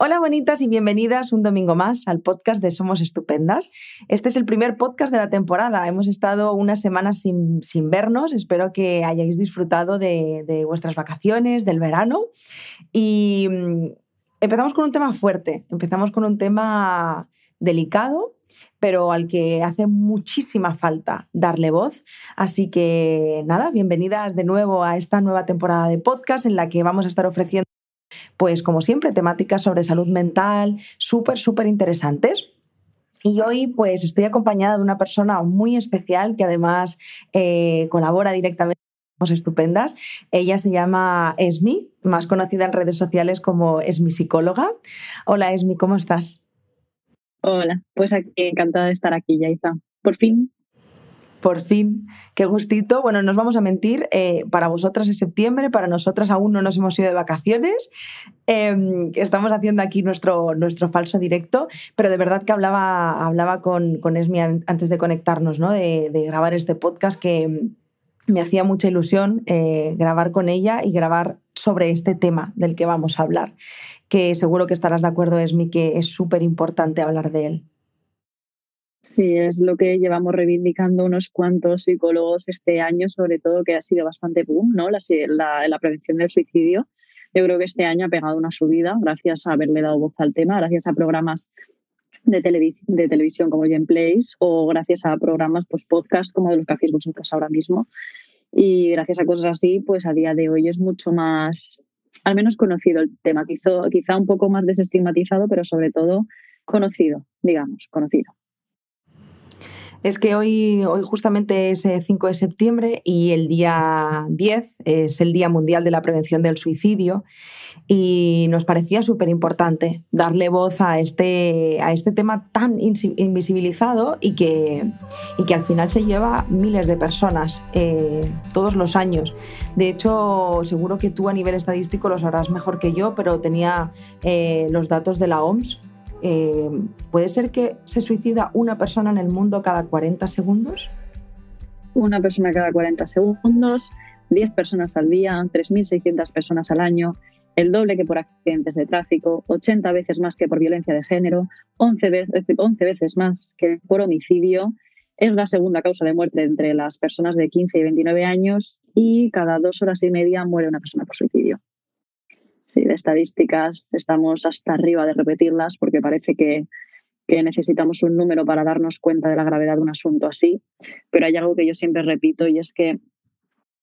Hola bonitas y bienvenidas un domingo más al podcast de Somos Estupendas. Este es el primer podcast de la temporada. Hemos estado unas semanas sin, vernos. Espero que hayáis disfrutado de, de, vuestras vacaciones, del verano. Y mm, empezamos con un tema fuerte. Empezamos con un tema delicado, pero al que hace muchísima falta darle voz. Así que nada, bienvenidas de nuevo a esta nueva temporada de podcast en la que vamos a estar ofreciendo pues como siempre, temáticas sobre salud mental súper, súper interesantes. Y hoy pues estoy acompañada de una persona muy especial que además eh, colabora directamente con estupendas. Ella se llama Esmi, más conocida en redes sociales como Esmi Psicóloga. Hola Esmi, ¿cómo estás? Hola, pues aquí, encantada de estar aquí, Yaiza. Por fin por fin, qué gustito. Bueno, nos vamos a mentir, eh, para vosotras es septiembre, para nosotras aún no nos hemos ido de vacaciones. Em, estamos haciendo aquí nuestro, nuestro falso directo, pero de verdad que hablaba, hablaba con, con Esmi antes de conectarnos, ¿no? de, grabar este podcast que me hacía mucha ilusión eh, grabar con ella y grabar sobre este tema del que vamos a hablar, que seguro que estarás de acuerdo, Esmi, que es súper importante hablar de él. Sí, es lo que llevamos reivindicando unos cuantos psicólogos este año, sobre todo que ha sido bastante boom, ¿no? La, la, prevención del suicidio. Yo creo que este año ha pegado una subida gracias a haberle dado voz al tema, gracias a programas de, de televisión como Gen Place o gracias a programas pues, podcast como los que hacéis vosotros ahora mismo. Y gracias a cosas así, pues a día de hoy es mucho más, al menos conocido el tema, quizá, quizá un poco más desestigmatizado, pero sobre todo conocido, digamos, conocido es que hoy, hoy justamente es 5 de septiembre y el día 10 es el Día Mundial de la Prevención del Suicidio y nos parecía súper importante darle voz a este, a este tema tan invisibilizado y que, y que al final se lleva miles de personas eh, todos los años. De hecho, seguro que tú a nivel estadístico lo sabrás mejor que yo, pero tenía eh, los datos de la OMS eh, ¿puede ser que se suicida una persona en el mundo cada 40 segundos? Una persona cada 40 segundos, 10 personas al día, 3.600 personas al año, el doble que por accidentes de tráfico, 80 veces más que por violencia de género, 11 veces, 11 veces más que por homicidio. Es la segunda causa de muerte entre las personas de 15 y 29 años y cada dos horas y media muere una persona por suicidio. Sí, de estadísticas estamos hasta arriba de repetirlas porque parece que, necesitamos un número para darnos cuenta de la gravedad de un asunto así, pero hay algo que yo siempre repito y es que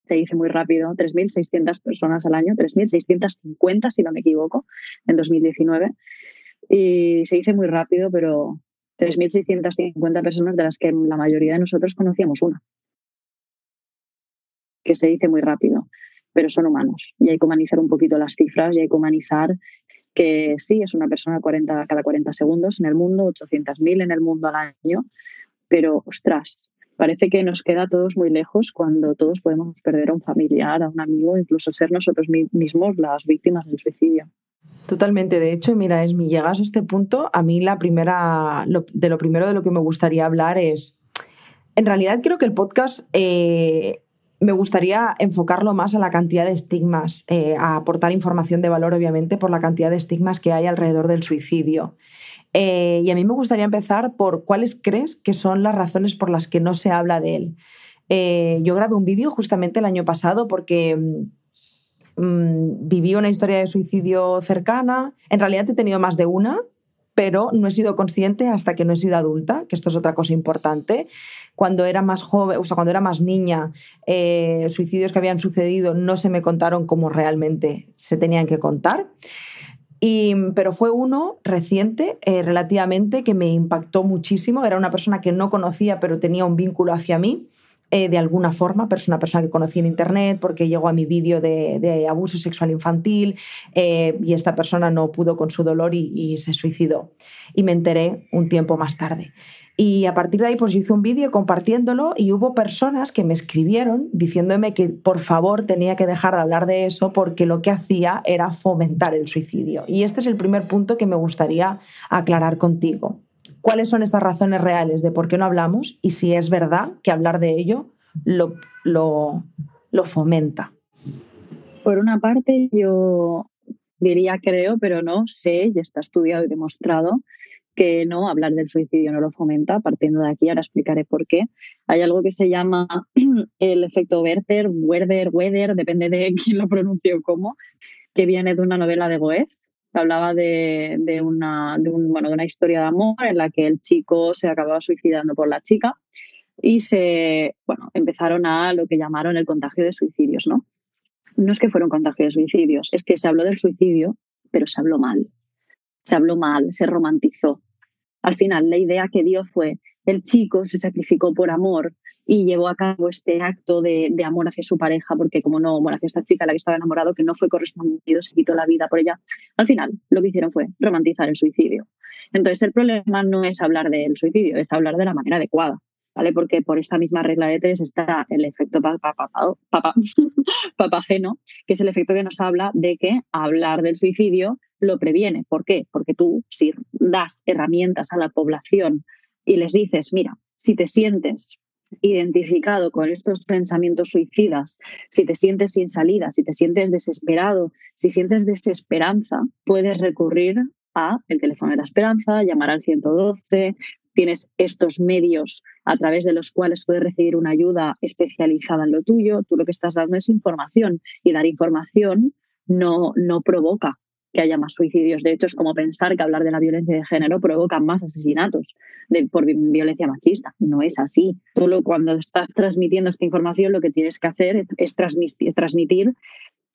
se dice muy rápido, 3.600 personas al año, 3.650 si no me equivoco, en 2019. Y se dice muy rápido, pero 3.650 personas de las que la mayoría de nosotros conocíamos una. Que se dice muy rápido pero son humanos y hay que humanizar un poquito las cifras y hay que humanizar que sí, es una persona 40, cada 40 segundos en el mundo, 800.000 en el mundo al año, pero ostras, parece que nos queda a todos muy lejos cuando todos podemos perder a un familiar, a un amigo, incluso ser nosotros mismos las víctimas del suicidio. Totalmente. De hecho, mira, es mi llegas a este punto, a mí la primera, de lo primero de lo que me gustaría hablar es, en realidad creo que el podcast eh, me gustaría enfocarlo más a la cantidad de estigmas, eh, a aportar información de valor, obviamente, por la cantidad de estigmas que hay alrededor del suicidio. Eh, y a mí me gustaría empezar por cuáles crees que son las razones por las que no se habla de él. Eh, yo grabé un vídeo justamente el año pasado porque mm, mm, viví una historia de suicidio cercana. En realidad he tenido más de una, pero no he sido consciente hasta que no he sido adulta, que esto es otra cosa importante. Cuando era más joven, o sea, cuando era más niña, eh, suicidios que habían sucedido no se me contaron como realmente se tenían que contar. Y, pero fue uno reciente, eh, relativamente, que me impactó muchísimo. Era una persona que no conocía, pero tenía un vínculo hacia mí. Eh, de alguna forma, pero es una persona que conocí en internet porque llegó a mi vídeo de, abuso sexual infantil eh, y esta persona no pudo con su dolor y, se suicidó. Y me enteré un tiempo más tarde. Y a partir de ahí, pues yo hice un vídeo compartiéndolo y hubo personas que me escribieron diciéndome que por favor tenía que dejar de hablar de eso porque lo que hacía era fomentar el suicidio. Y este es el primer punto que me gustaría aclarar contigo cuáles son estas razones reales de por qué no hablamos y si es verdad que hablar de ello lo, lo, fomenta. Por una parte, yo diría creo, pero no sé, y está estudiado y demostrado que no, hablar del suicidio no lo fomenta. Partiendo de aquí, ahora explicaré por qué. Hay algo que se llama el efecto Werther, Werder, Weather, depende de quién lo pronuncie o cómo, que viene de una novela de Goethe. Hablaba de, de, una, un, bueno, de una historia de amor en la que el chico se acababa suicidando por la chica y se bueno, empezaron a lo que llamaron el contagio de suicidios, ¿no? No es que fueron contagios de suicidios, es que se habló del suicidio, pero se habló mal. Se habló mal, se romantizó. Al final, la idea que dio fue, el chico se sacrificó por amor y llevó a cabo este acto de, amor hacia su pareja, porque como no, bueno, hacia esta chica la que estaba enamorado, que no fue correspondido, se quitó la vida por ella. Al final, lo que hicieron fue romantizar el suicidio. Entonces, el problema no es hablar del suicidio, es hablar de la manera adecuada. ¿vale? Porque por esta misma regla de tres está el efecto papageno, que es el efecto que nos habla de que hablar del suicidio lo previene. ¿Por qué? Porque tú, si das herramientas a la población y les dices, mira, si te sientes identificado con estos pensamientos suicidas, si te sientes sin salida, si te sientes desesperado, si sientes desesperanza, puedes recurrir a el teléfono de la esperanza, llamar al 112, tienes estos medios a través de los cuales puedes recibir una ayuda especializada en lo tuyo, tú lo que estás dando es información y dar información no, no provoca que haya más suicidios. De hecho, es como pensar que hablar de la violencia de género provoca más asesinatos de, por violencia machista. No es así. Tú cuando estás transmitiendo esta información, lo que tienes que hacer es, transmitir, transmitir,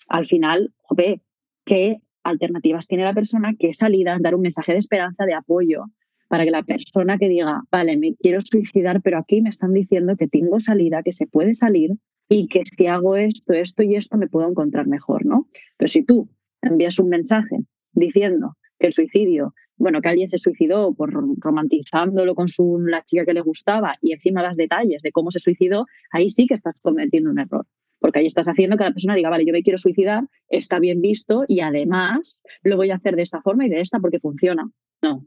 al final, jope, qué alternativas tiene la persona, qué salidas, dar un mensaje de esperanza, de apoyo, para que la persona que diga, vale, me quiero suicidar, pero aquí me están diciendo que tengo salida, que se puede salir y que si hago esto, esto y esto me puedo encontrar mejor, ¿no? Pero si tú envías un mensaje diciendo que el suicidio, bueno, que alguien se suicidó por romantizándolo con su, la chica que le gustaba y encima das detalles de cómo se suicidó, ahí sí que estás cometiendo un error. Porque ahí estás haciendo que la persona diga, vale, yo me quiero suicidar, está bien visto y además lo voy a hacer de esta forma y de esta porque funciona. No,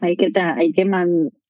hay que, hay que,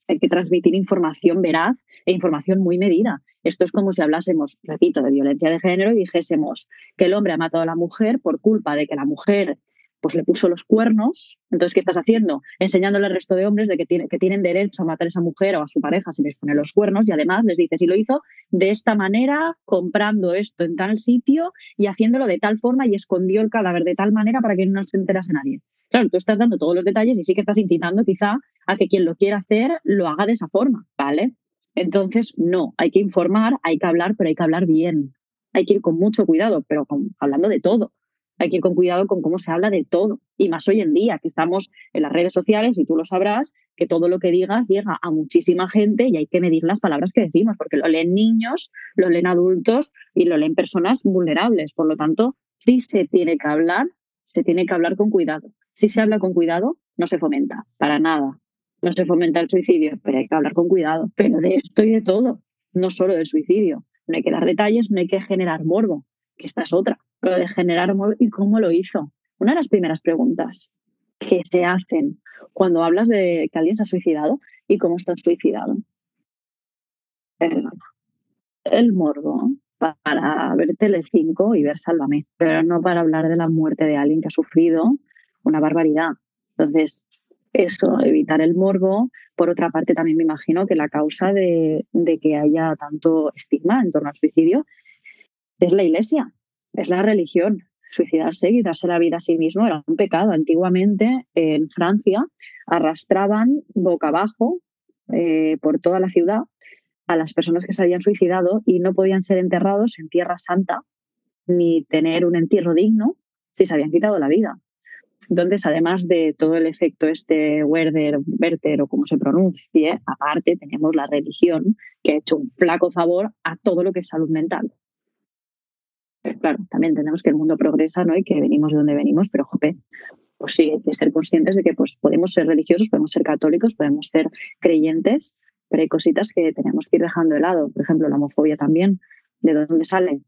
hay que transmitir información veraz e información muy medida. Esto es como si hablásemos, repito, de violencia de género y dijésemos que el hombre ha matado a la mujer por culpa de que la mujer pues le puso los cuernos. Entonces, ¿qué estás haciendo? Enseñándole al resto de hombres de que, tiene, que tienen derecho a matar a esa mujer o a su pareja si les pone los cuernos y además les dices, y lo hizo de esta manera, comprando esto en tal sitio y haciéndolo de tal forma y escondió el cadáver de tal manera para que no se enterase nadie. Claro, tú estás dando todos los detalles y sí que estás incitando quizá a que quien lo quiera hacer lo haga de esa forma, ¿vale? Entonces, no, hay que informar, hay que hablar, pero hay que hablar bien. Hay que ir con mucho cuidado, pero hablando de todo. Hay que ir con cuidado con cómo se habla de todo. Y más hoy en día, que estamos en las redes sociales y tú lo sabrás, que todo lo que digas llega a muchísima gente y hay que medir las palabras que decimos, porque lo leen niños, lo leen adultos y lo leen personas vulnerables. Por lo tanto, sí se tiene que hablar, se tiene que hablar con cuidado. Si se habla con cuidado, no se fomenta, para nada. No se fomenta el suicidio, pero hay que hablar con cuidado. Pero de esto y de todo, no solo del suicidio. No hay que dar detalles, no hay que generar morbo, que esta es otra. Lo de generar morbo y cómo lo hizo. Una de las primeras preguntas que se hacen cuando hablas de que alguien se ha suicidado y cómo está suicidado. El morbo para ver Telecinco y ver Sálvame, pero no para hablar de la muerte de alguien que ha sufrido una barbaridad. Entonces, eso, evitar el morbo. Por otra parte, también me imagino que la causa de, que haya tanto estigma en torno al suicidio es la iglesia, es la religión. Suicidarse y darse la vida a sí mismo era un pecado. Antiguamente, en Francia, arrastraban boca abajo eh, por toda la ciudad a las personas que se habían suicidado y no podían ser enterrados en tierra santa ni tener un entierro digno si se habían quitado la vida. Entonces, además de todo el efecto este Werder, Werther o como se pronuncie, aparte tenemos la religión que ha hecho un flaco favor a todo lo que es salud mental. Pero claro, también entendemos que el mundo progresa ¿no? y que venimos de donde venimos, pero jope, pues sí, hay que ser conscientes de que pues, podemos ser religiosos, podemos ser católicos, podemos ser creyentes, pero hay cositas que tenemos que ir dejando de lado. Por ejemplo, la homofobia también. ¿De dónde sale?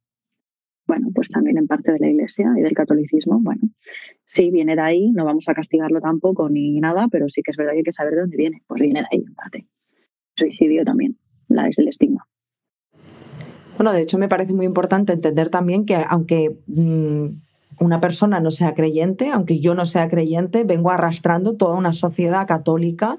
Bueno, pues también en parte de la Iglesia y del catolicismo. Bueno, sí, viene de ahí, no vamos a castigarlo tampoco ni nada, pero sí que es verdad que hay que saber de dónde viene. Pues viene de ahí, en parte. Suicidio también, la es el estigma. Bueno, de hecho me parece muy importante entender también que aunque mm, una persona no sea creyente, aunque yo no sea creyente, vengo arrastrando toda una sociedad católica,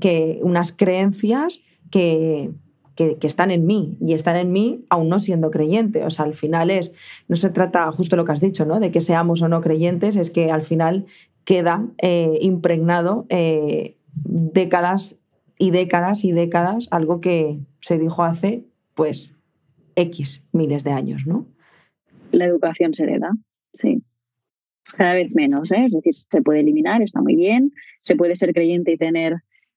que unas creencias que, que, están en mí y están en mí aún no siendo creyente. O sea, al final es, no se trata justo lo que has dicho, ¿no? De que seamos o no creyentes, es que al final queda eh, impregnado eh, décadas y décadas y décadas, algo que se dijo hace, pues, X miles de años, ¿no? La educación se hereda, sí. Cada vez menos, ¿eh? es decir, se puede eliminar, está muy bien, se puede ser creyente y tener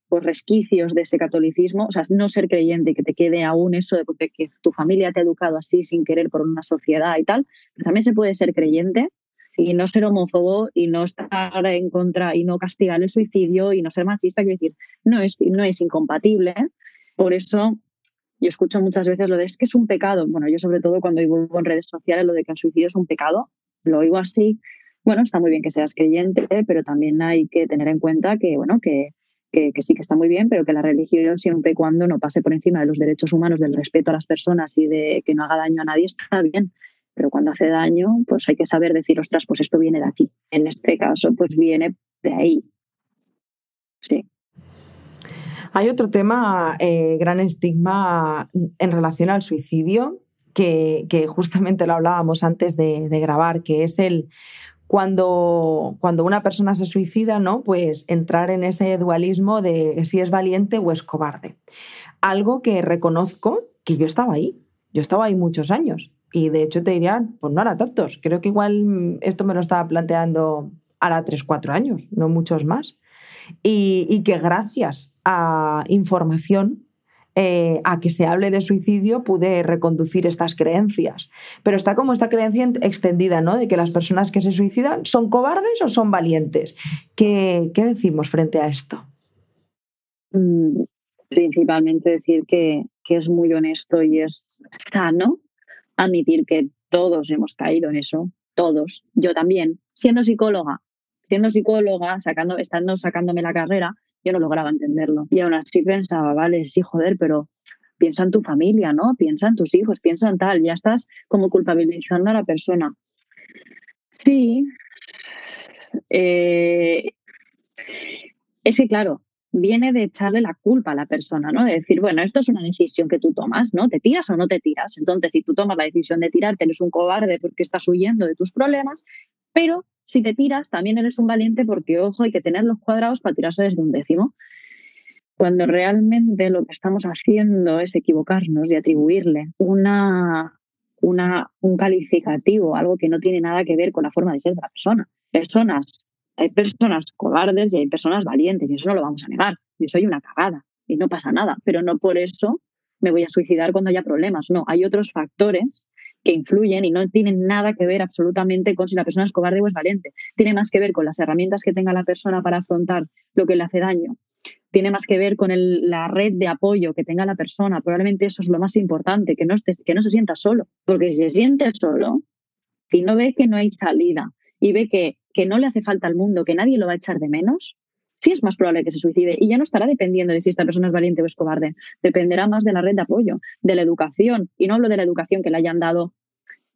pues, resquicios de ese catolicismo, o sea, no ser creyente, que te quede aún eso de que tu familia te ha educado así sin querer por una sociedad y tal, pero también se puede ser creyente y no ser homófobo y no estar en contra y no castigar el suicidio y no ser machista, quiero decir, no es, no es incompatible. Por eso yo escucho muchas veces lo de es que es un pecado. Bueno, yo sobre todo cuando divulgo en redes sociales lo de que el suicidio es un pecado, lo oigo así. Bueno, está muy bien que seas creyente, pero también hay que tener en cuenta que, bueno, que que, sí que está muy bien, pero que la religión siempre y cuando no pase por encima de los derechos humanos, del respeto a las personas y de que no haga daño a nadie, está bien. Pero cuando hace daño, pues hay que saber decir, ostras, pues esto viene de aquí. En este caso, pues viene de ahí. Sí. Hay otro tema, eh, gran estigma en relación al suicidio, que, justamente lo hablábamos antes de, de grabar, que es el cuando, cuando una persona se suicida, ¿no? Pues entrar en ese dualismo de si es valiente o es cobarde. Algo que reconozco que yo estaba ahí. Yo estaba ahí muchos años. Y de hecho te diría, pues no era tantos. Creo que igual esto me lo estaba planteando ahora 3, 4 años, no muchos más. Y que gracias a información eh, a que se hable de suicidio pude reconducir estas creencias. Pero está como esta creencia extendida, ¿no? De que las personas que se suicidan son cobardes o son valientes. ¿Qué, decimos frente a esto? Mm, principalmente decir que, que es muy honesto y es sano admitir que todos hemos caído en eso, todos, yo también, siendo psicóloga, siendo psicóloga, sacando, estando sacándome la carrera, yo no lograba entenderlo. Y aún así pensaba, vale, sí, joder, pero piensa en tu familia, ¿no? Piensa en tus hijos, piensa en tal, ya estás como culpabilizando a la persona. Sí. Eh, es que, claro, viene de echarle la culpa a la persona, ¿no? De decir, bueno, esto es una decisión que tú tomas, ¿no? ¿Te tiras o no te tiras? Entonces, si tú tomas la decisión de tirarte, eres un cobarde porque estás huyendo de tus problemas, pero si te tiras, también eres un valiente porque, ojo, hay que tener los cuadrados para tirarse desde un décimo. Cuando realmente lo que estamos haciendo es equivocarnos y atribuirle una, una, un calificativo, algo que no tiene nada que ver con la forma de ser de la persona. Personas, hay personas cobardes y hay personas valientes, y eso no lo vamos a negar. Yo soy una cagada y no pasa nada, pero no por eso me voy a suicidar cuando haya problemas. No, hay otros factores que influyen y no tienen nada que ver absolutamente con si la persona es cobarde o es valiente. Tiene más que ver con las herramientas que tenga la persona para afrontar lo que le hace daño. Tiene más que ver con la red de apoyo que tenga la persona. Probablemente eso es lo más importante, que no, se sienta solo. Porque si se siente solo, si no ve que no hay salida y ve que, que no le hace falta al mundo, que nadie lo va a echar de menos, sí es más probable que se suicide y ya no estará dependiendo de si esta persona es valiente o es cobarde. Dependerá más de la red de apoyo, de la educación. Y no hablo de la educación que le hayan dado,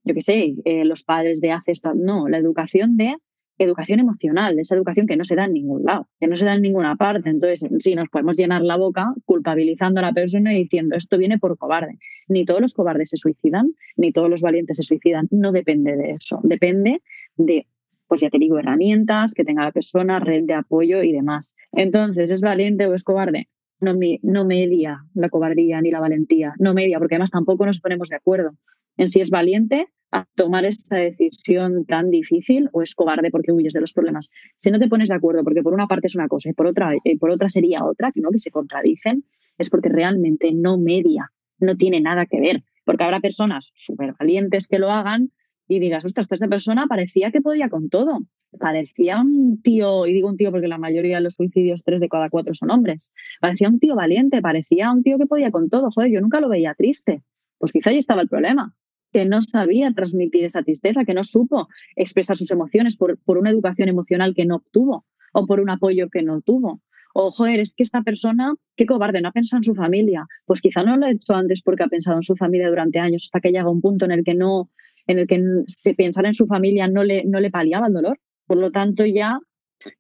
yo qué sé, eh, los padres de hace esto. No, la educación de educación emocional, esa educación que no se da en ningún lado, que no se da en ninguna parte. Entonces, sí, nos podemos llenar la boca culpabilizando a la persona y diciendo esto viene por cobarde. Ni todos los cobardes se suicidan, ni todos los valientes se suicidan. No depende de eso. Depende de pues ya te digo, herramientas que tenga la persona, red de apoyo y demás. Entonces, ¿es valiente o es cobarde? No, no media la cobardía ni la valentía, no media, porque además tampoco nos ponemos de acuerdo en si es valiente a tomar esta decisión tan difícil o es cobarde porque huyes de los problemas. Si no te pones de acuerdo, porque por una parte es una cosa y por otra, y por otra sería otra, que no que se contradicen, es porque realmente no media, no tiene nada que ver. Porque habrá personas súper valientes que lo hagan y digas, ostras, esta persona parecía que podía con todo. Parecía un tío, y digo un tío porque la mayoría de los suicidios, tres de cada cuatro son hombres. Parecía un tío valiente, parecía un tío que podía con todo. Joder, yo nunca lo veía triste. Pues quizá ahí estaba el problema, que no sabía transmitir esa tristeza, que no supo expresar sus emociones por, por una educación emocional que no obtuvo o por un apoyo que no tuvo. O, joder, es que esta persona, qué cobarde, no ha pensado en su familia. Pues quizá no lo ha hecho antes porque ha pensado en su familia durante años hasta que llega un punto en el que no, en el que se pensar en su familia no le, no le paliaba el dolor. Por lo tanto, ya,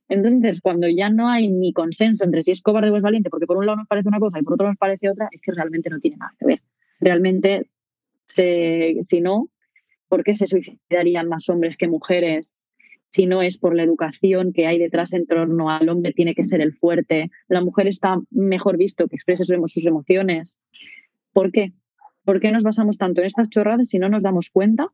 entonces, cuando ya no hay ni consenso entre si es cobarde o es valiente, porque por un lado nos parece una cosa y por otro nos parece otra, es que realmente no tiene nada que ver. Realmente, si no, ¿por qué se suicidarían más hombres que mujeres? Si no es por la educación que hay detrás en torno al hombre, tiene que ser el fuerte. La mujer está mejor visto que exprese sus emociones. ¿Por qué? ¿Por qué nos basamos tanto en estas chorradas si no nos damos cuenta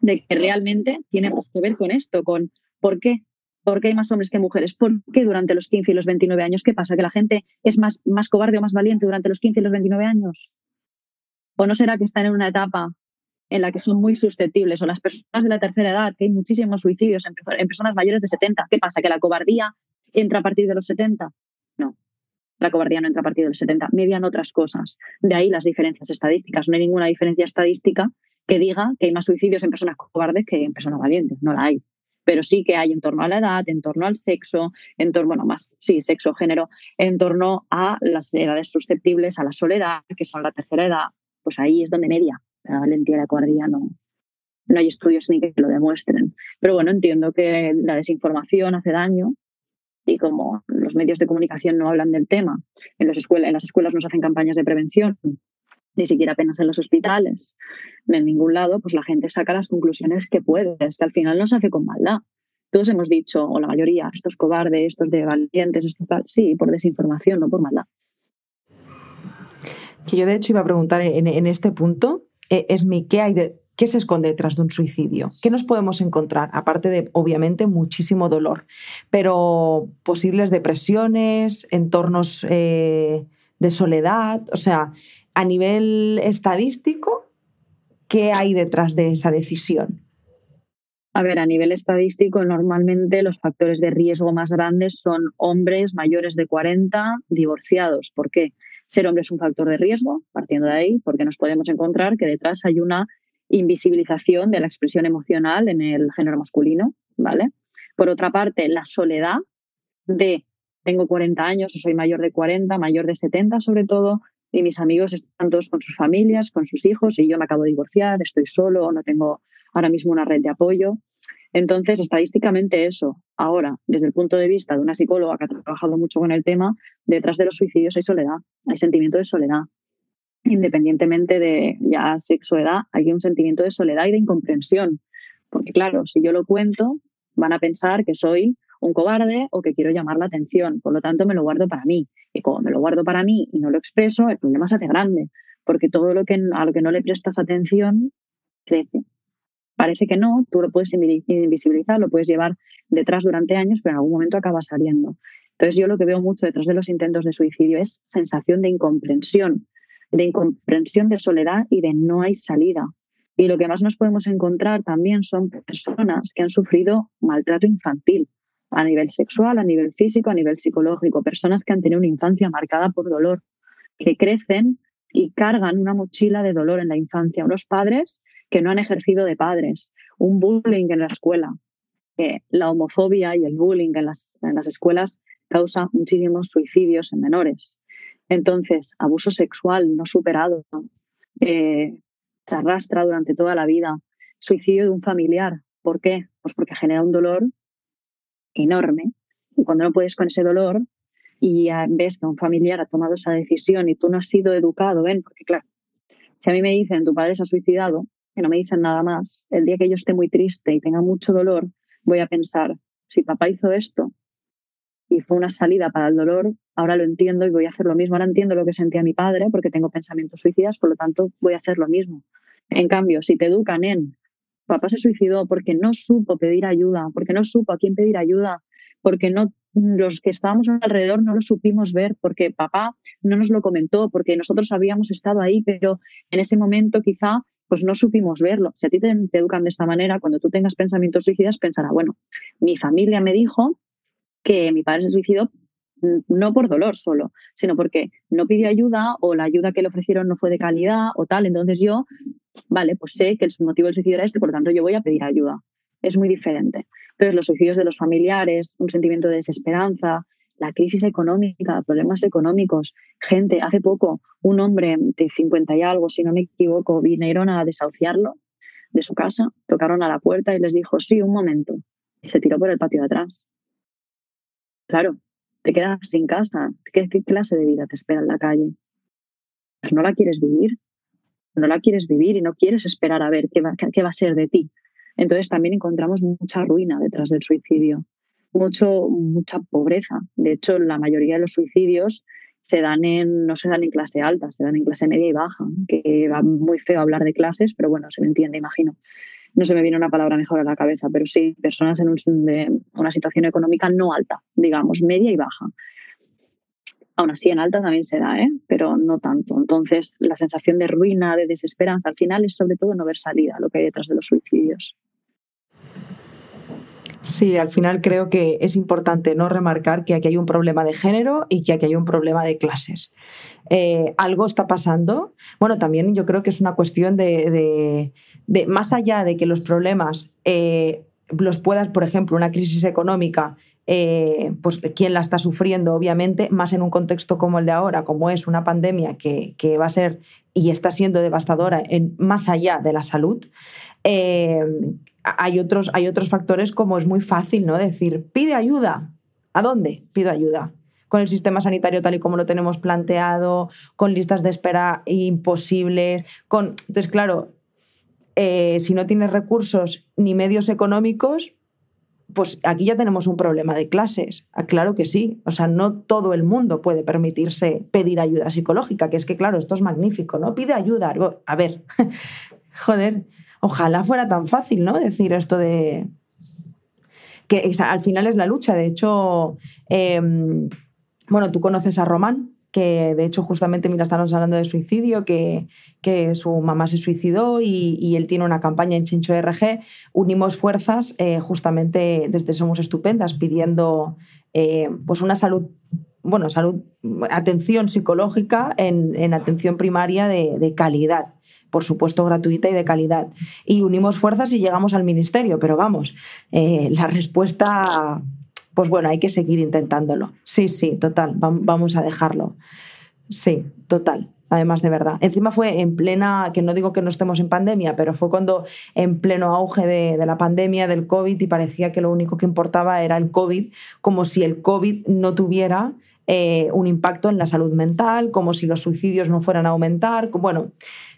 de que realmente tiene más que ver con esto, con por qué? ¿Por qué hay más hombres que mujeres? ¿Por qué durante los 15 y los 29 años? ¿Qué pasa? ¿Que la gente es más, más cobarde o más valiente durante los 15 y los 29 años? ¿O no será que están en una etapa en la que son muy susceptibles? O las personas de la tercera edad, que hay muchísimos suicidios en, personas mayores de 70. ¿Qué pasa? ¿Que la cobardía entra a partir de los 70? La cobardía no entra a partir del 70, median otras cosas. De ahí las diferencias estadísticas. No hay ninguna diferencia estadística que diga que hay más suicidios en personas cobardes que en personas valientes, no la hay. Pero sí que hay en torno a la edad, en torno al sexo, en torno, bueno, más, sí, sexo, género, en torno a las edades susceptibles a la soledad, que son la tercera edad, pues ahí es donde media. La valentía y la cobardía no, no hay estudios ni que lo demuestren. Pero bueno, entiendo que la desinformación hace daño y como los medios de comunicación no hablan del tema, en, las escuelas, en las escuelas no se hacen campañas de prevención, ni siquiera apenas en los hospitales, en ningún lado, pues la gente saca las conclusiones que puede, es que al final no se hace con maldad. Todos hemos dicho, o la mayoría, estos cobardes, estos de valientes, estos tal, sí, por desinformación, no por maldad. Que yo de hecho iba a preguntar en, en este punto, eh, es mi, ¿qué hay de, ¿Qué se esconde detrás de un suicidio? ¿Qué nos podemos encontrar? Aparte de, obviamente, muchísimo dolor, pero posibles depresiones, entornos eh, de soledad, o sea, a nivel estadístico, ¿qué hay detrás de esa decisión? A ver, a nivel estadístico, normalmente los factores de riesgo más grandes son hombres mayores de 40 divorciados. ¿Por qué? Ser hombre es un factor de riesgo, partiendo de ahí, porque nos podemos encontrar que detrás hay una invisibilización de la expresión emocional en el género masculino, ¿vale? Por otra parte, la soledad de tengo 40 años o soy mayor de 40, mayor de 70 sobre todo, y mis amigos están todos con sus familias, con sus hijos, y yo me acabo de divorciar, estoy solo, no tengo ahora mismo una red de apoyo. Entonces, estadísticamente eso. Ahora, desde el punto de vista de una psicóloga que ha trabajado mucho con el tema, detrás de los suicidios hay soledad, hay sentimiento de soledad, independientemente de ya sexo edad, hay un sentimiento de soledad y de incomprensión. Porque claro, si yo lo cuento, van a pensar que soy un cobarde o que quiero llamar la atención. Por lo tanto, me lo guardo para mí. Y como me lo guardo para mí y no lo expreso, el problema se hace grande. Porque todo lo que, a lo que no le prestas atención crece. Parece que no, tú lo puedes invisibilizar, lo puedes llevar detrás durante años, pero en algún momento acaba saliendo. Entonces yo lo que veo mucho detrás de los intentos de suicidio es sensación de incomprensión, de incomprensión, de soledad y de no hay salida. Y lo que más nos podemos encontrar también son personas que han sufrido maltrato infantil a nivel sexual, a nivel físico, a nivel psicológico, personas que han tenido una infancia marcada por dolor, que crecen y cargan una mochila de dolor en la infancia, unos padres que no han ejercido de padres, un bullying en la escuela, que la homofobia y el bullying en las, en las escuelas causa muchísimos suicidios en menores. Entonces, abuso sexual no superado, eh, se arrastra durante toda la vida, suicidio de un familiar. ¿Por qué? Pues porque genera un dolor enorme. Y cuando no puedes con ese dolor y ves que un familiar ha tomado esa decisión y tú no has sido educado, ven, porque claro, si a mí me dicen tu padre se ha suicidado, que no me dicen nada más, el día que yo esté muy triste y tenga mucho dolor, voy a pensar, si papá hizo esto, y fue una salida para el dolor, ahora lo entiendo y voy a hacer lo mismo. Ahora entiendo lo que sentía mi padre porque tengo pensamientos suicidas, por lo tanto voy a hacer lo mismo. En cambio, si te educan en papá se suicidó porque no supo pedir ayuda, porque no supo a quién pedir ayuda, porque no los que estábamos alrededor no lo supimos ver, porque papá no nos lo comentó, porque nosotros habíamos estado ahí, pero en ese momento quizá pues no supimos verlo. Si a ti te, te educan de esta manera, cuando tú tengas pensamientos suicidas, pensará, bueno, mi familia me dijo que mi padre se suicidó no por dolor solo, sino porque no pidió ayuda o la ayuda que le ofrecieron no fue de calidad o tal. Entonces yo, vale, pues sé que el motivo del suicidio era este, por lo tanto yo voy a pedir ayuda. Es muy diferente. Entonces los suicidios de los familiares, un sentimiento de desesperanza, la crisis económica, problemas económicos. Gente, hace poco un hombre de 50 y algo, si no me equivoco, vinieron a desahuciarlo de su casa, tocaron a la puerta y les dijo, sí, un momento. Y se tiró por el patio de atrás. Claro, te quedas sin casa. ¿Qué, clase de vida te espera en la calle? Pues no la quieres vivir. No la quieres vivir y no quieres esperar a ver qué va, qué va a ser de ti. Entonces también encontramos mucha ruina detrás del suicidio, mucho, mucha pobreza. De hecho, la mayoría de los suicidios se dan en, no se dan en clase alta, se dan en clase media y baja, que va muy feo hablar de clases, pero bueno, se me entiende, imagino. No se me viene una palabra mejor a la cabeza, pero sí, personas en una situación económica no alta, digamos, media y baja. Aún así, en alta también se da, ¿eh? pero no tanto. Entonces, la sensación de ruina, de desesperanza, al final es sobre todo no ver salida, lo que hay detrás de los suicidios. Sí, al final creo que es importante no remarcar que aquí hay un problema de género y que aquí hay un problema de clases. Eh, algo está pasando. Bueno, también yo creo que es una cuestión de, más allá de que los problemas eh, los puedas, por ejemplo, una crisis económica, eh, pues quién la está sufriendo, obviamente, más en un contexto como el de ahora, como es una pandemia que, va a ser y está siendo devastadora en, más allá de la salud. Eh, hay, otros, hay otros factores como es muy fácil, ¿no? Decir, pide ayuda. ¿A dónde pido ayuda? Con el sistema sanitario tal y como lo tenemos planteado, con listas de espera imposibles, con... Entonces, claro, eh, si no tienes recursos ni medios económicos, pues aquí ya tenemos un problema de clases. Ah, claro que sí. O sea, no todo el mundo puede permitirse pedir ayuda psicológica, que es que, claro, esto es magnífico, ¿no? Pide ayuda. A ver, joder, ojalá fuera tan fácil, ¿no? Decir esto de... que al final es la lucha. De hecho, em, bueno, tú conoces a Román, que de hecho justamente, mira, estamos hablando de suicidio, que, que su mamá se suicidó y, él tiene una campaña en Chincho RG. Unimos fuerzas eh, justamente desde Somos Estupendas pidiendo eh, pues una salud, bueno, salud, atención psicológica en, atención primaria de, calidad por supuesto gratuita y de calidad. Y unimos fuerzas y llegamos al ministerio, pero vamos, eh, la respuesta pues bueno, hay que seguir intentándolo. Sí, sí, total, vamos a dejarlo. Sí, total. Además, de verdad. Encima fue en plena, que no digo que no estemos en pandemia, pero fue cuando en pleno auge de, la pandemia, del COVID, y parecía que lo único que importaba era el COVID, como si el COVID no tuviera eh, un impacto en la salud mental, como si los suicidios no fueran a aumentar. Bueno,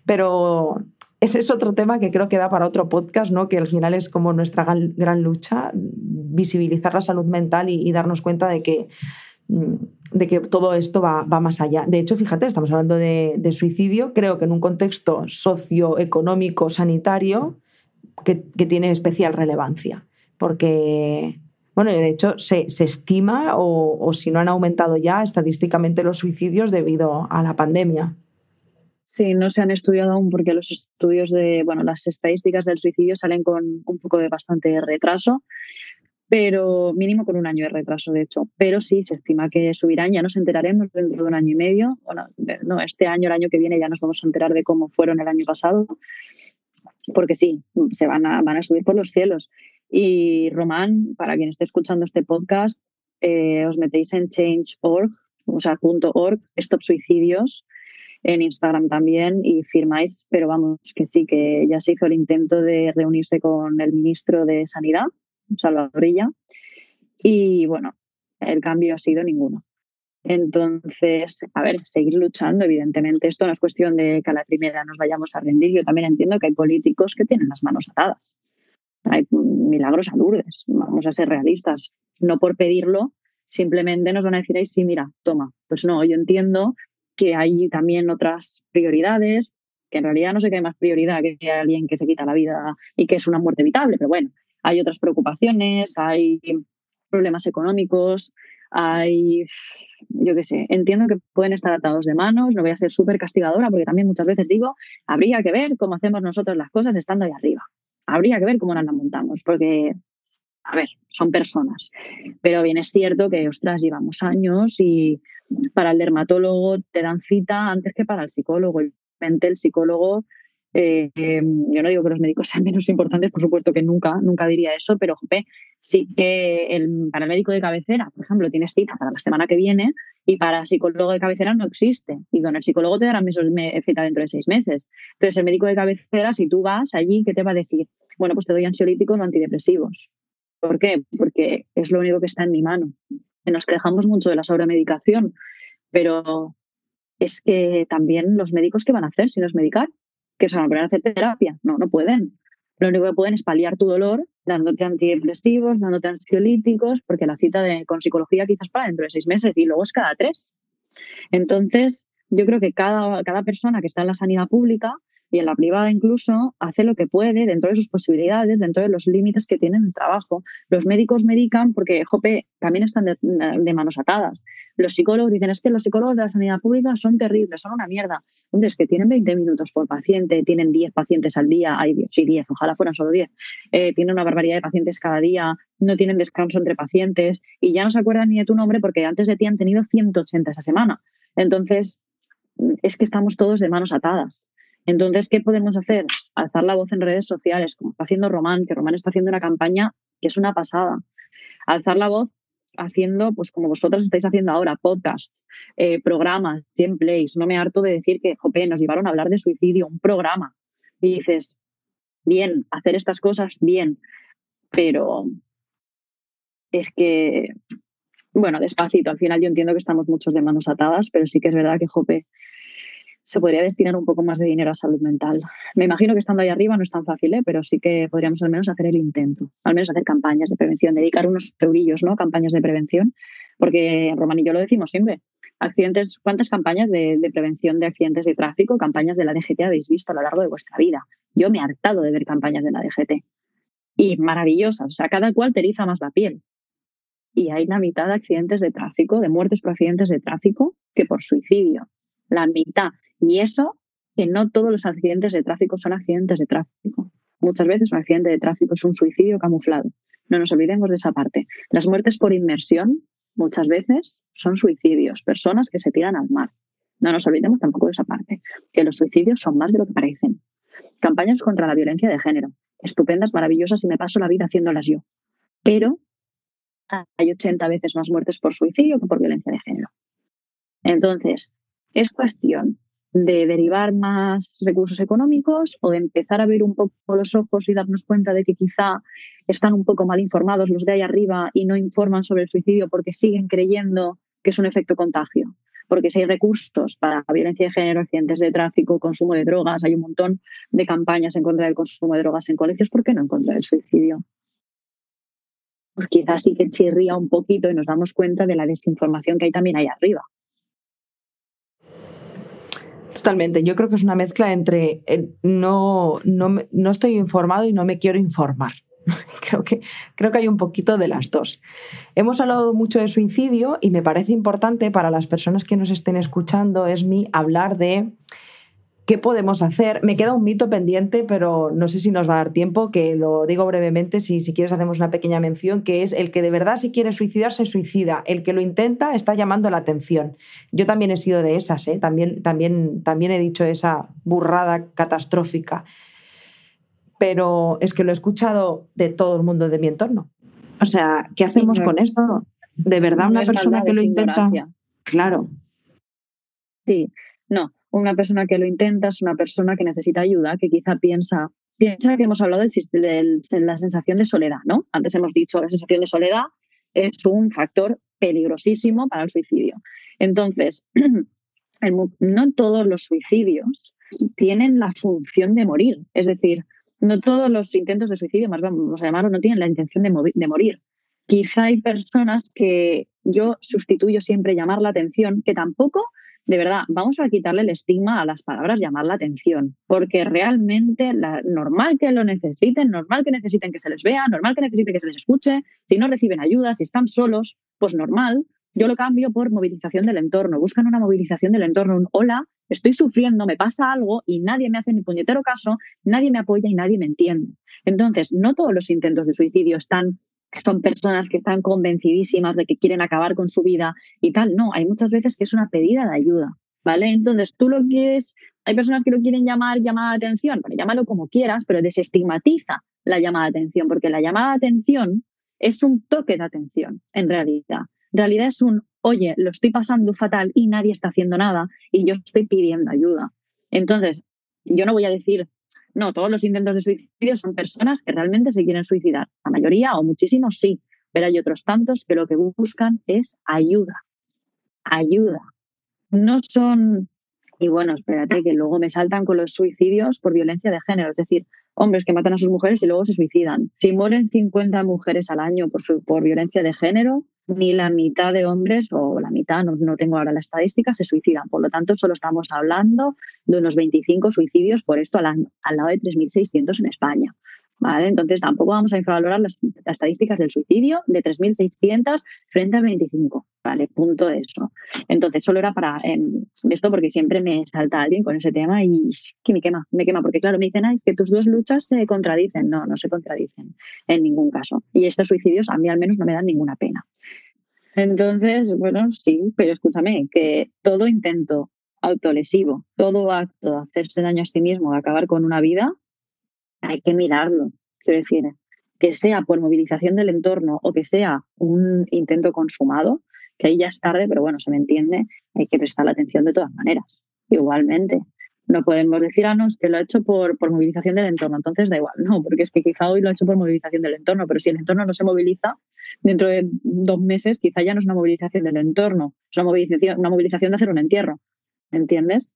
pero ese es otro tema que creo que da para otro podcast, ¿no? que al final es como nuestra gran, lucha, visibilizar la salud mental y, darnos cuenta de que, mm, de que todo esto va, más allá. De hecho, fíjate, estamos hablando de, suicidio, creo que en un contexto socioeconómico, sanitario, que, tiene especial relevancia, porque... Bueno, de hecho, se, estima, o, o si no han aumentado ya estadísticamente los suicidios debido a la pandemia. Sí, no se han estudiado aún porque los estudios de, bueno, las estadísticas del suicidio salen con un poco de bastante retraso, pero mínimo con un año de retraso, de hecho. Pero sí, se estima que subirán, ya nos enteraremos dentro de un año y medio. Bueno, no, este año, el año que viene ya nos vamos a enterar de cómo fueron el año pasado, porque sí, se van a, subir por los cielos. Y Román, para quien esté escuchando este podcast, eh, os metéis en change.org, o sea, .org, stop suicidios, en Instagram también y firmáis, pero vamos, que sí, que ya se hizo el intento de reunirse con el ministro de Sanidad, Salvadorilla, y bueno, el cambio ha sido ninguno. Entonces, a ver, seguir luchando, evidentemente. Esto no es cuestión de que a la primera nos vayamos a rendir. Yo también entiendo que hay políticos que tienen las manos atadas. Hay milagros a. Vamos a ser realistas. No por pedirlo, simplemente nos van a decir, sí, mira, toma. Pues no, yo entiendo que hay también otras prioridades, que en realidad no sé qué hay más prioridad que alguien que se quita la vida y que es una muerte evitable, pero bueno, hay otras preocupaciones, hay problemas económicos, hay, yo qué sé, entiendo que pueden estar atados de manos, no voy a ser súper castigadora porque también muchas veces digo, habría que ver cómo hacemos nosotros las cosas estando ahí arriba, habría que ver cómo nos las montamos, porque, a ver, son personas, pero bien es cierto que, ostras, llevamos años y para el dermatólogo te dan cita antes que para el psicólogo. Y el psicólogo Eh, yo no digo que los médicos sean menos importantes, por supuesto que nunca, nunca diría eso, pero sí que el, para el médico de cabecera, por ejemplo, tienes cita para la semana que viene y para el psicólogo de cabecera no existe. Y con el psicólogo te darán cita dentro de seis meses. Entonces, el médico de cabecera, si tú vas allí, ¿qué te va a decir? Bueno, pues te doy ansiolíticos o antidepresivos. ¿Por qué? Porque es lo único que está en mi mano. Nos quejamos mucho de la sobremedicación, pero es que también los médicos, ¿qué van a hacer si no es medicar? ¿Que se van a poner a hacer terapia? No, no pueden. Lo único que pueden es paliar tu dolor dándote antidepresivos, dándote ansiolíticos, porque la cita de, con psicología quizás para dentro de seis meses y luego es cada tres. Entonces, yo creo que cada, cada persona que está en la sanidad pública y en la privada incluso hace lo que puede dentro de sus posibilidades, dentro de los límites que tienen el trabajo. Los médicos medican porque, jope, también están de, manos atadas. Los psicólogos dicen, es que los psicólogos de la sanidad pública son terribles, son una mierda. Hombre, es que tienen 20 minutos por paciente, tienen 10 pacientes al día, ay Dios, sí, 10, ojalá fueran solo 10. Eh, tienen una barbaridad de pacientes cada día, no tienen descanso entre pacientes y ya no se acuerdan ni de tu nombre porque antes de ti han tenido 180 esa semana. Entonces, es que estamos todos de manos atadas. Entonces, ¿qué podemos hacer? Alzar la voz en redes sociales, como está haciendo Román, que Román está haciendo una campaña que es una pasada. Alzar la voz haciendo, pues como vosotros estáis haciendo ahora, podcasts, eh, programas, gameplays. No me harto de decir que, jope, nos llevaron a hablar de suicidio, un programa. Y dices, bien, hacer estas cosas, bien, pero es que, bueno, despacito, al final yo entiendo que estamos muchos de manos atadas, pero sí que es verdad que, jope, se podría destinar un poco más de dinero a salud mental. Me imagino que estando ahí arriba no es tan fácil, ¿eh? pero sí que podríamos al menos hacer el intento, al menos hacer campañas de prevención, dedicar unos eurillos, ¿no? Campañas de prevención, porque Román y yo lo decimos siempre. Accidentes, ¿cuántas campañas de, prevención de accidentes de tráfico, campañas de la DGT habéis visto a lo largo de vuestra vida? Yo me he hartado de ver campañas de la DGT. Y maravillosas, o sea, cada cual teriza más la piel. Y hay la mitad de accidentes de tráfico, de muertes por accidentes de tráfico, que por suicidio. La mitad. Y eso, que no todos los accidentes de tráfico son accidentes de tráfico. Muchas veces un accidente de tráfico es un suicidio camuflado. No nos olvidemos de esa parte. Las muertes por inmersión muchas veces son suicidios, personas que se tiran al mar. No nos olvidemos tampoco de esa parte, que los suicidios son más de lo que parecen. Campañas contra la violencia de género, estupendas, maravillosas y me paso la vida haciéndolas yo. Pero hay 80 veces más muertes por suicidio que por violencia de género. Entonces, es cuestión de derivar más recursos económicos o de empezar a abrir un poco los ojos y darnos cuenta de que quizá están un poco mal informados los de ahí arriba y no informan sobre el suicidio porque siguen creyendo que es un efecto contagio. Porque si hay recursos para violencia de género, accidentes de tráfico, consumo de drogas, hay un montón de campañas en contra del consumo de drogas en colegios, ¿por qué no en contra del suicidio? Pues quizás sí que chirría un poquito y nos damos cuenta de la desinformación que hay también ahí arriba. Totalmente. Yo creo que es una mezcla entre eh, no, no, no estoy informado y no me quiero informar. creo, que, creo que hay un poquito de las dos. Hemos hablado mucho de suicidio y me parece importante para las personas que nos estén escuchando, es mi hablar de ¿Qué podemos hacer? Me queda un mito pendiente, pero no sé si nos va a dar tiempo, que lo digo brevemente, si, si quieres hacemos una pequeña mención, que es el que de verdad si quiere suicidarse, suicida. El que lo intenta está llamando la atención. Yo también he sido de esas, ¿eh? también, también, también he dicho esa burrada catastrófica. Pero es que lo he escuchado de todo el mundo de mi entorno. O sea, ¿qué hacemos con esto? ¿De verdad una persona que lo intenta? Claro. Sí, no, una persona que lo intenta es una persona que necesita ayuda, que quizá piensa, piensa que hemos hablado de la sensación de soledad, ¿no? Antes hemos dicho la sensación de soledad es un factor peligrosísimo para el suicidio. Entonces, no todos los suicidios tienen la función de morir. Es decir, no todos los intentos de suicidio, más vamos a llamarlo, no tienen la intención de, de morir. Quizá hay personas que yo sustituyo siempre llamar la atención, que tampoco de verdad, vamos a quitarle el estigma a las palabras llamar la atención, porque realmente la, normal que lo necesiten, normal que necesiten que se les vea, normal que necesiten que se les escuche, si no reciben ayuda, si están solos, pues normal. Yo lo cambio por movilización del entorno. Buscan una movilización del entorno, un hola, estoy sufriendo, me pasa algo y nadie me hace ni puñetero caso, nadie me apoya y nadie me entiende. Entonces, no todos los intentos de suicidio están son personas que están convencidísimas de que quieren acabar con su vida y tal. No, hay muchas veces que es una pedida de ayuda. ¿vale? Entonces, tú lo quieres, hay personas que lo quieren llamar llamada de atención, bueno, llámalo como quieras, pero desestigmatiza la llamada de atención, porque la llamada de atención es un toque de atención, en realidad. En realidad es un, oye, lo estoy pasando fatal y nadie está haciendo nada y yo estoy pidiendo ayuda. Entonces, yo no voy a decir, no, todos los intentos de suicidio son personas que realmente se quieren suicidar. La mayoría o muchísimos sí, pero hay otros tantos que lo que buscan es ayuda. Ayuda. No son, y bueno, espérate, que luego me saltan con los suicidios por violencia de género, es decir, hombres que matan a sus mujeres y luego se suicidan. Si mueren 50 mujeres al año por, por violencia de género, ni la mitad de hombres, o la mitad, no, no, tengo ahora la estadística, se suicidan. Por lo tanto, solo estamos hablando de unos 25 suicidios por esto al año, al lado de 3.600 en España. ¿Vale? Entonces tampoco vamos a infravalorar las, estadísticas del suicidio de 3.600 frente a 25. Vale, punto eso. Entonces solo era para em, esto porque siempre me salta alguien con ese tema y que me quema, me quema, porque claro, me dicen, es que tus dos luchas se contradicen. No, no se contradicen en ningún caso. Y estos suicidios a mí al menos no me dan ninguna pena. Entonces, bueno, sí, pero escúchame, que todo intento autolesivo, todo acto de hacerse daño a sí mismo, de acabar con una vida, hay que mirarlo. Quiero decir, que sea por movilización del entorno o que sea un intento consumado, que ahí ya es tarde, pero bueno, se me entiende, hay que prestar la atención de todas maneras. Igualmente. No podemos decir, ah, no, que lo ha hecho por, por movilización del entorno, entonces da igual. No, porque es que quizá hoy lo ha hecho por movilización del entorno, pero si el entorno no se moviliza, dentro de dos meses quizá ya no es una movilización del entorno, es una movilización, una movilización de hacer un entierro. ¿Entiendes?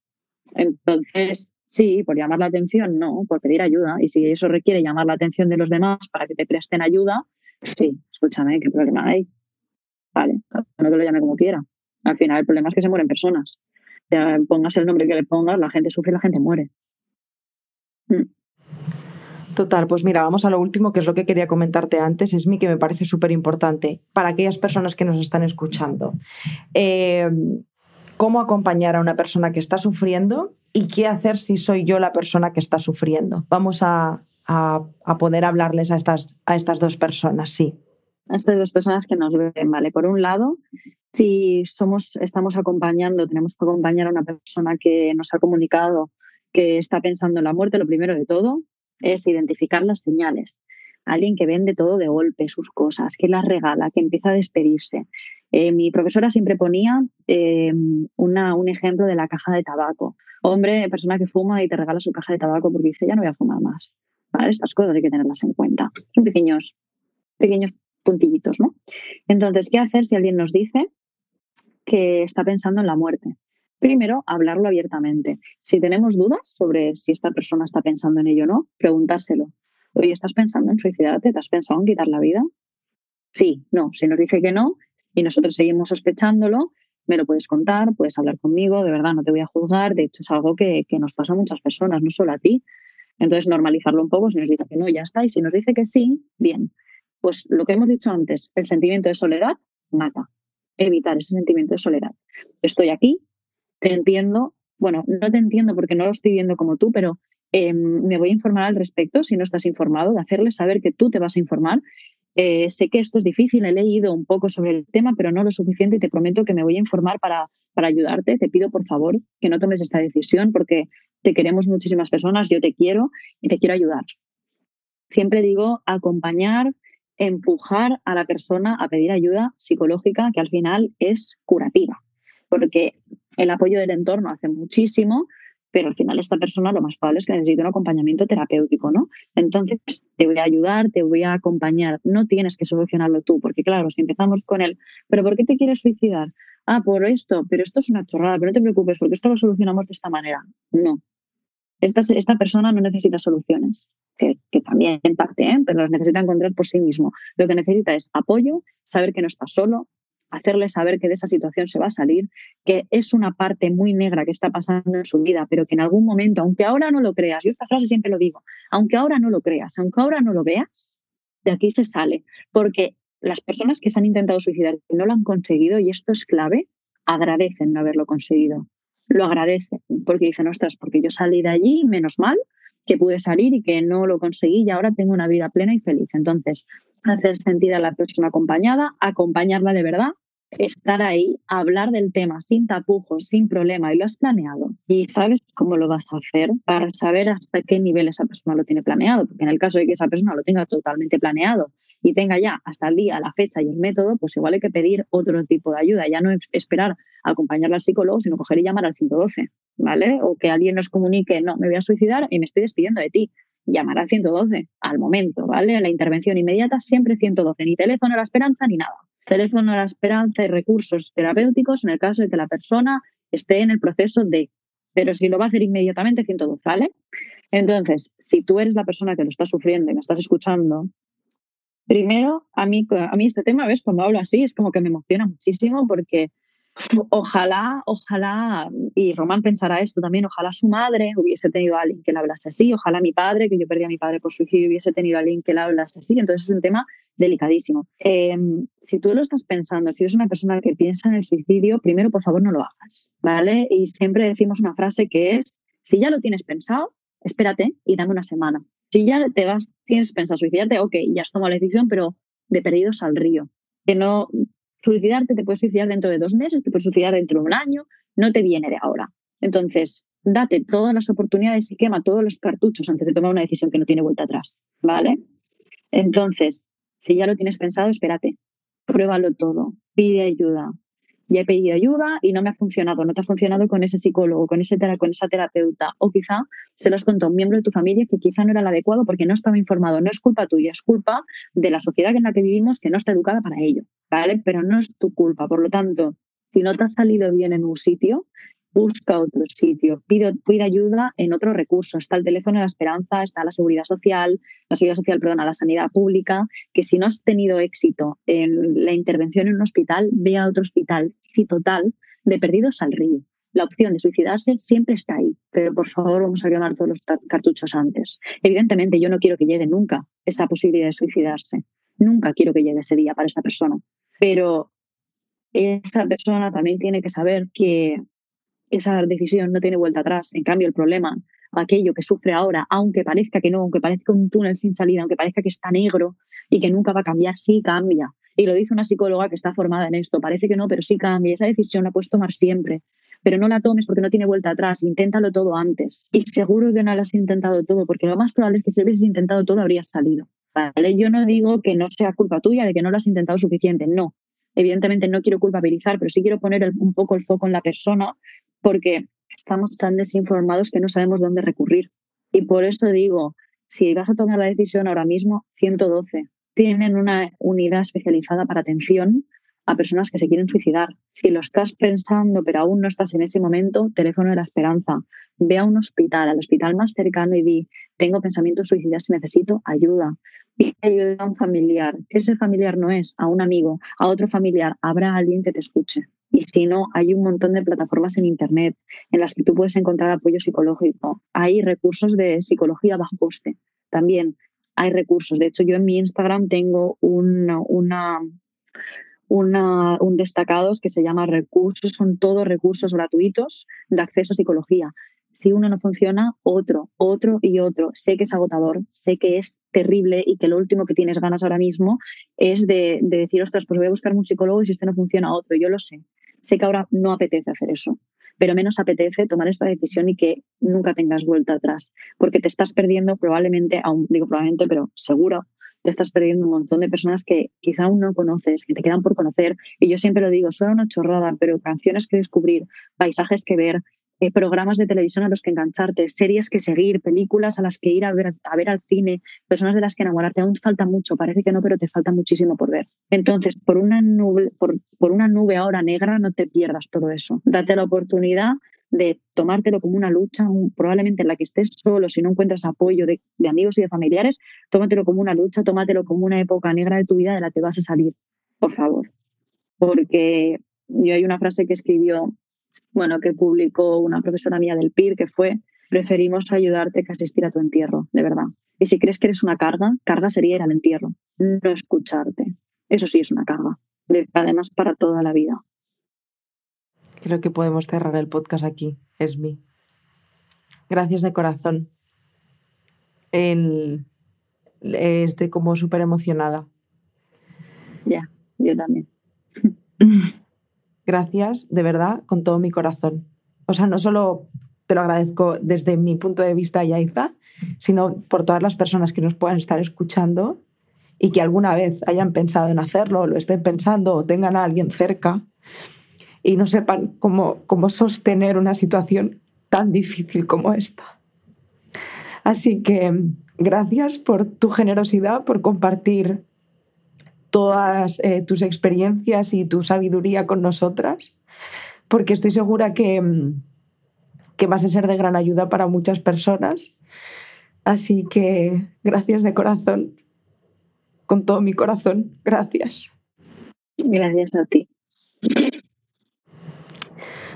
Entonces, Sí, por llamar la atención, no, por pedir ayuda. Y si eso requiere llamar la atención de los demás para que te presten ayuda, sí, escúchame, ¿qué problema hay? Vale, no que lo llame como quiera. Al final el problema es que se mueren personas. Ya pongas el nombre que le pongas, la gente sufre y la gente muere. Mm. Total, pues mira, vamos a lo último, que es lo que quería comentarte antes, es mi que me parece súper importante para aquellas personas que nos están escuchando. Eh, cómo acompañar a una persona que está sufriendo y qué hacer si soy yo la persona que está sufriendo. Vamos a, poder hablarles a estas, a estas dos personas, sí. A estas dos personas que nos ven, ¿vale? Por un lado, si somos, estamos acompañando, tenemos que acompañar a una persona que nos ha comunicado que está pensando en la muerte, lo primero de todo es identificar las señales. Alguien que vende todo de golpe, sus cosas, que las regala, que empieza a despedirse, eh, mi profesora siempre ponía eh, un ejemplo de la caja de tabaco. Hombre, persona que fuma y te regala su caja de tabaco porque dice, ya no voy a fumar más. Estas cosas hay que tenerlas en cuenta. Son pequeños, pequeños puntillitos, ¿no? Entonces, ¿qué hacer si alguien nos dice que está pensando en la muerte? Primero, hablarlo abiertamente. Si tenemos dudas sobre si esta persona está pensando en ello o no, preguntárselo. Oye, ¿estás pensando en suicidarte? ¿Te has pensado en quitar la vida? Sí, no. Si nos dice que no, y nosotros seguimos sospechándolo, me lo puedes contar, puedes hablar conmigo, de verdad no te voy a juzgar, de hecho es algo que, nos pasa a muchas personas, no solo a ti. Entonces normalizarlo un poco, si nos dice que no, ya está, y si nos dice que sí, bien. Pues lo que hemos dicho antes, el sentimiento de soledad mata, evitar ese sentimiento de soledad. Estoy aquí, te entiendo, bueno, no te entiendo porque no lo estoy viendo como tú, pero em, me voy a informar al respecto si no estás informado, de hacerle saber que tú te vas a informar eh, sé que esto es difícil, he leído un poco sobre el tema, pero no lo suficiente y te prometo que me voy a informar para, para ayudarte. Te pido, por favor, que no tomes esta decisión porque te queremos muchísimas personas, yo te quiero y te quiero ayudar. Siempre digo acompañar, empujar a la persona a pedir ayuda psicológica que al final es curativa, porque el apoyo del entorno hace muchísimo, pero al final esta persona lo más probable es que necesite un acompañamiento terapéutico, ¿no? Entonces, te voy a ayudar, te voy a acompañar, no tienes que solucionarlo tú, porque claro, si empezamos con él, pero ¿por qué te quieres suicidar? Ah, por esto, pero esto es una chorrada, pero no te preocupes, porque esto lo solucionamos de esta manera. No. Esta, esta persona no necesita soluciones, que, que también en parte, ¿eh? pero las necesita encontrar por sí mismo. Lo que necesita es apoyo, saber que no está solo, hacerle saber que de esa situación se va a salir, que es una parte muy negra que está pasando en su vida, pero que en algún momento, aunque ahora no lo creas, yo esta frase siempre lo digo, aunque ahora no lo creas, aunque ahora no lo veas, de aquí se sale, porque las personas que se han intentado suicidar y no lo han conseguido, y esto es clave, agradecen no haberlo conseguido. Lo agradecen, porque dicen, ostras, porque yo salí de allí, menos mal que pude salir y que no lo conseguí y ahora tengo una vida plena y feliz. Entonces, hacer sentir a la persona acompañada, acompañarla de verdad, estar ahí, hablar del tema sin tapujos, sin problema, y lo has planeado. Y sabes cómo lo vas a hacer para saber hasta qué nivel esa persona lo tiene planeado. Porque en el caso de que esa persona lo tenga totalmente planeado y tenga ya hasta el día, la fecha y el método, pues igual hay que pedir otro tipo de ayuda. Ya no esperar a acompañarla al psicólogo, sino coger y llamar al 112, ¿vale? O que alguien nos comunique, no, me voy a suicidar y me estoy despidiendo de ti llamar al 112 al momento, ¿vale? La intervención inmediata siempre 112, ni teléfono a la esperanza ni nada teléfono a la esperanza y recursos terapéuticos en el caso de que la persona esté en el proceso de, pero si lo va a hacer inmediatamente, 112, ¿vale? Entonces, si tú eres la persona que lo está sufriendo y me estás escuchando, primero, a mí, a mí este tema, ¿ves? Cuando hablo así es como que me emociona muchísimo porque Ojalá, ojalá, y Román pensará esto también, ojalá su madre hubiese tenido a alguien que le hablase así, ojalá mi padre, que yo perdí a mi padre por suicidio, hubiese tenido a alguien que le hablase así. Entonces es un tema delicadísimo. Em, si tú lo estás pensando, si eres una persona que piensa en el suicidio, primero, por favor, no lo hagas, ¿vale? Y siempre decimos una frase que es, si ya lo tienes pensado, espérate y dame una semana. Si ya te vas, tienes pensado suicidarte, ok, ya has tomado la decisión, pero de perdidos al río. Que no, Suicidarte te puedes suicidar dentro de dos meses, te puedes suicidar dentro de un año, no te viene de ahora. Entonces, date todas las oportunidades y quema todos los cartuchos antes de tomar una decisión que no tiene vuelta atrás, ¿vale? Entonces, si ya lo tienes pensado, espérate, pruébalo todo, pide ayuda, ya he pedido ayuda y no me ha funcionado, no te ha funcionado con ese psicólogo, con, ese con esa terapeuta, o quizá se lo has contado a un miembro de tu familia que quizá no era el adecuado porque no estaba informado. No es culpa tuya, es culpa de la sociedad en la que vivimos que no está educada para ello, ¿vale? Pero no es tu culpa. Por lo tanto, si no te has salido bien en un sitio, busca otro sitio, pide, ayuda en otro recurso. Está el teléfono de la esperanza, está la seguridad social, la seguridad social, perdón, la sanidad pública, que si no has tenido éxito en la intervención en un hospital, ve a otro hospital. Sí, total, de perdidos al río. La opción de suicidarse siempre está ahí, pero por favor vamos a quemar todos los cartuchos antes. Evidentemente yo no quiero que llegue nunca esa posibilidad de suicidarse. Nunca quiero que llegue ese día para esta persona. Pero esa persona también tiene que saber que esa decisión no tiene vuelta atrás. En cambio, el problema, aquello que sufre ahora, aunque parezca que no, aunque parezca un túnel sin salida, aunque parezca que está negro y que nunca va a cambiar, sí cambia. Y lo dice una psicóloga que está formada en esto. Parece que no, pero sí cambia. Esa decisión la puedes tomar siempre. Pero no la tomes porque no tiene vuelta atrás. Inténtalo todo antes. Y seguro que no lo has intentado todo, porque lo más probable es que si hubieses intentado todo, habrías salido. ¿vale? Yo no digo que no sea culpa tuya de que no lo has intentado suficiente. No. Evidentemente no quiero culpabilizar, pero sí quiero poner un poco el foco en la persona porque estamos tan desinformados que no sabemos dónde recurrir. Y por eso digo, si vas a tomar la decisión ahora mismo, 112. Tienen una unidad especializada para atención a personas que se quieren suicidar. Si lo estás pensando, pero aún no estás en ese momento, teléfono de la esperanza. Ve a un hospital, al hospital más cercano y di, tengo pensamientos suicidas y necesito ayuda. Pide ayuda a un familiar. Ese familiar no es a un amigo, a otro familiar. Habrá alguien que te escuche. Y si no, hay un montón de plataformas en Internet en las que tú puedes encontrar apoyo psicológico. Hay recursos de psicología bajo coste. También hay recursos. De hecho, yo en mi Instagram tengo una, una, una, un destacados que se llama recursos. Son todos recursos gratuitos de acceso a psicología si uno no funciona, otro, otro y otro. Sé que es agotador, sé que es terrible y que lo último que tienes ganas ahora mismo es de, decir, ostras, pues voy a buscar un psicólogo y si este no funciona, otro. Yo lo sé. Sé que ahora no apetece hacer eso, pero menos apetece tomar esta decisión y que nunca tengas vuelta atrás, porque te estás perdiendo probablemente, aún digo probablemente, pero seguro, te estás perdiendo un montón de personas que quizá aún no conoces, que te quedan por conocer. Y yo siempre lo digo, son una chorrada, pero canciones que descubrir, paisajes que ver, eh, programas de televisión a los que engancharte, series que seguir, películas a las que ir a ver, a ver al cine, personas de las que enamorarte. Aún falta mucho, parece que no, pero te falta muchísimo por ver. Entonces, por una nube, por, una nube ahora negra, no te pierdas todo eso. Date la oportunidad de tomártelo como una lucha, probablemente en la que estés solo, si no encuentras apoyo de, de, amigos y de familiares, tómatelo como una lucha, tómatelo como una época negra de tu vida de la que vas a salir, por favor. Porque yo hay una frase que escribió bueno, que publicó una profesora mía del PIR, que fue, preferimos ayudarte que asistir a tu entierro, de verdad. Y si crees que eres una carga, carga sería ir al entierro, no escucharte. Eso sí es una carga, además para toda la vida. Creo que podemos cerrar el podcast aquí, Esmi. Gracias de corazón. estoy como súper emocionada. Ya, yo también. gracias, de verdad, con todo mi corazón. O sea, no solo te lo agradezco desde mi punto de vista, Yaiza, sino por todas las personas que nos puedan estar escuchando y que alguna vez hayan pensado en hacerlo, lo estén pensando o tengan a alguien cerca y no sepan cómo, cómo sostener una situación tan difícil como esta. Así que gracias por tu generosidad, por compartir todas eh, tus experiencias y tu sabiduría con nosotras, porque estoy segura que, que vas a ser de gran ayuda para muchas personas. Así que gracias de corazón, con todo mi corazón, gracias. Gracias a ti.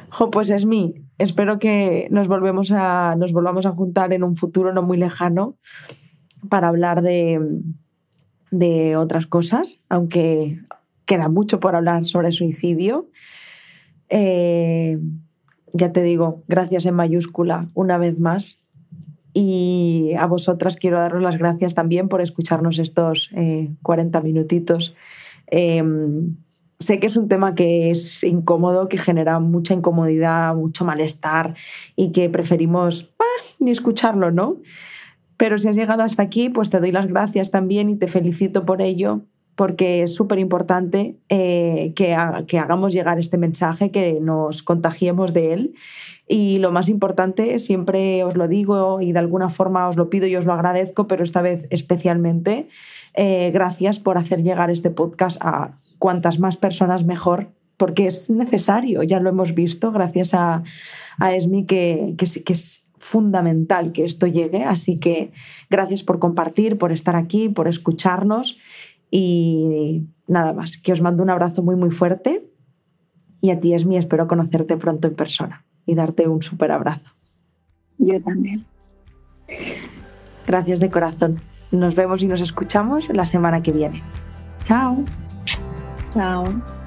Jo, pues es mi. Espero que nos, volvemos a, nos volvamos a juntar en un futuro no muy lejano para hablar de, de otras cosas, aunque queda mucho por hablar sobre suicidio. Eh, ya te digo, gracias en mayúscula una vez más. Y a vosotras quiero daros las gracias también por escucharnos estos 40 eh, minutitos. Em, sé que es un tema que es incómodo, que genera mucha incomodidad, mucho malestar y que preferimos ni escucharlo, ¿no? Pero si has llegado hasta aquí, pues te doy las gracias también y te felicito por ello, porque es súper importante eh, que, que hagamos llegar este mensaje, que nos contagiemos de él. Y lo más importante, siempre os lo digo y de alguna forma os lo pido y os lo agradezco, pero esta vez especialmente, eh, gracias por hacer llegar este podcast a cuantas más personas mejor, porque es necesario, ya lo hemos visto, gracias a, a Esmi, que, que, que fundamental que esto llegue. Así que gracias por compartir, por estar aquí, por escucharnos y nada más, que os mando un abrazo muy muy fuerte y a ti, Esmi, espero conocerte pronto en persona y darte un súper abrazo. Yo también. Gracias de corazón. Nos vemos y nos escuchamos la semana que viene. Chao. Chao.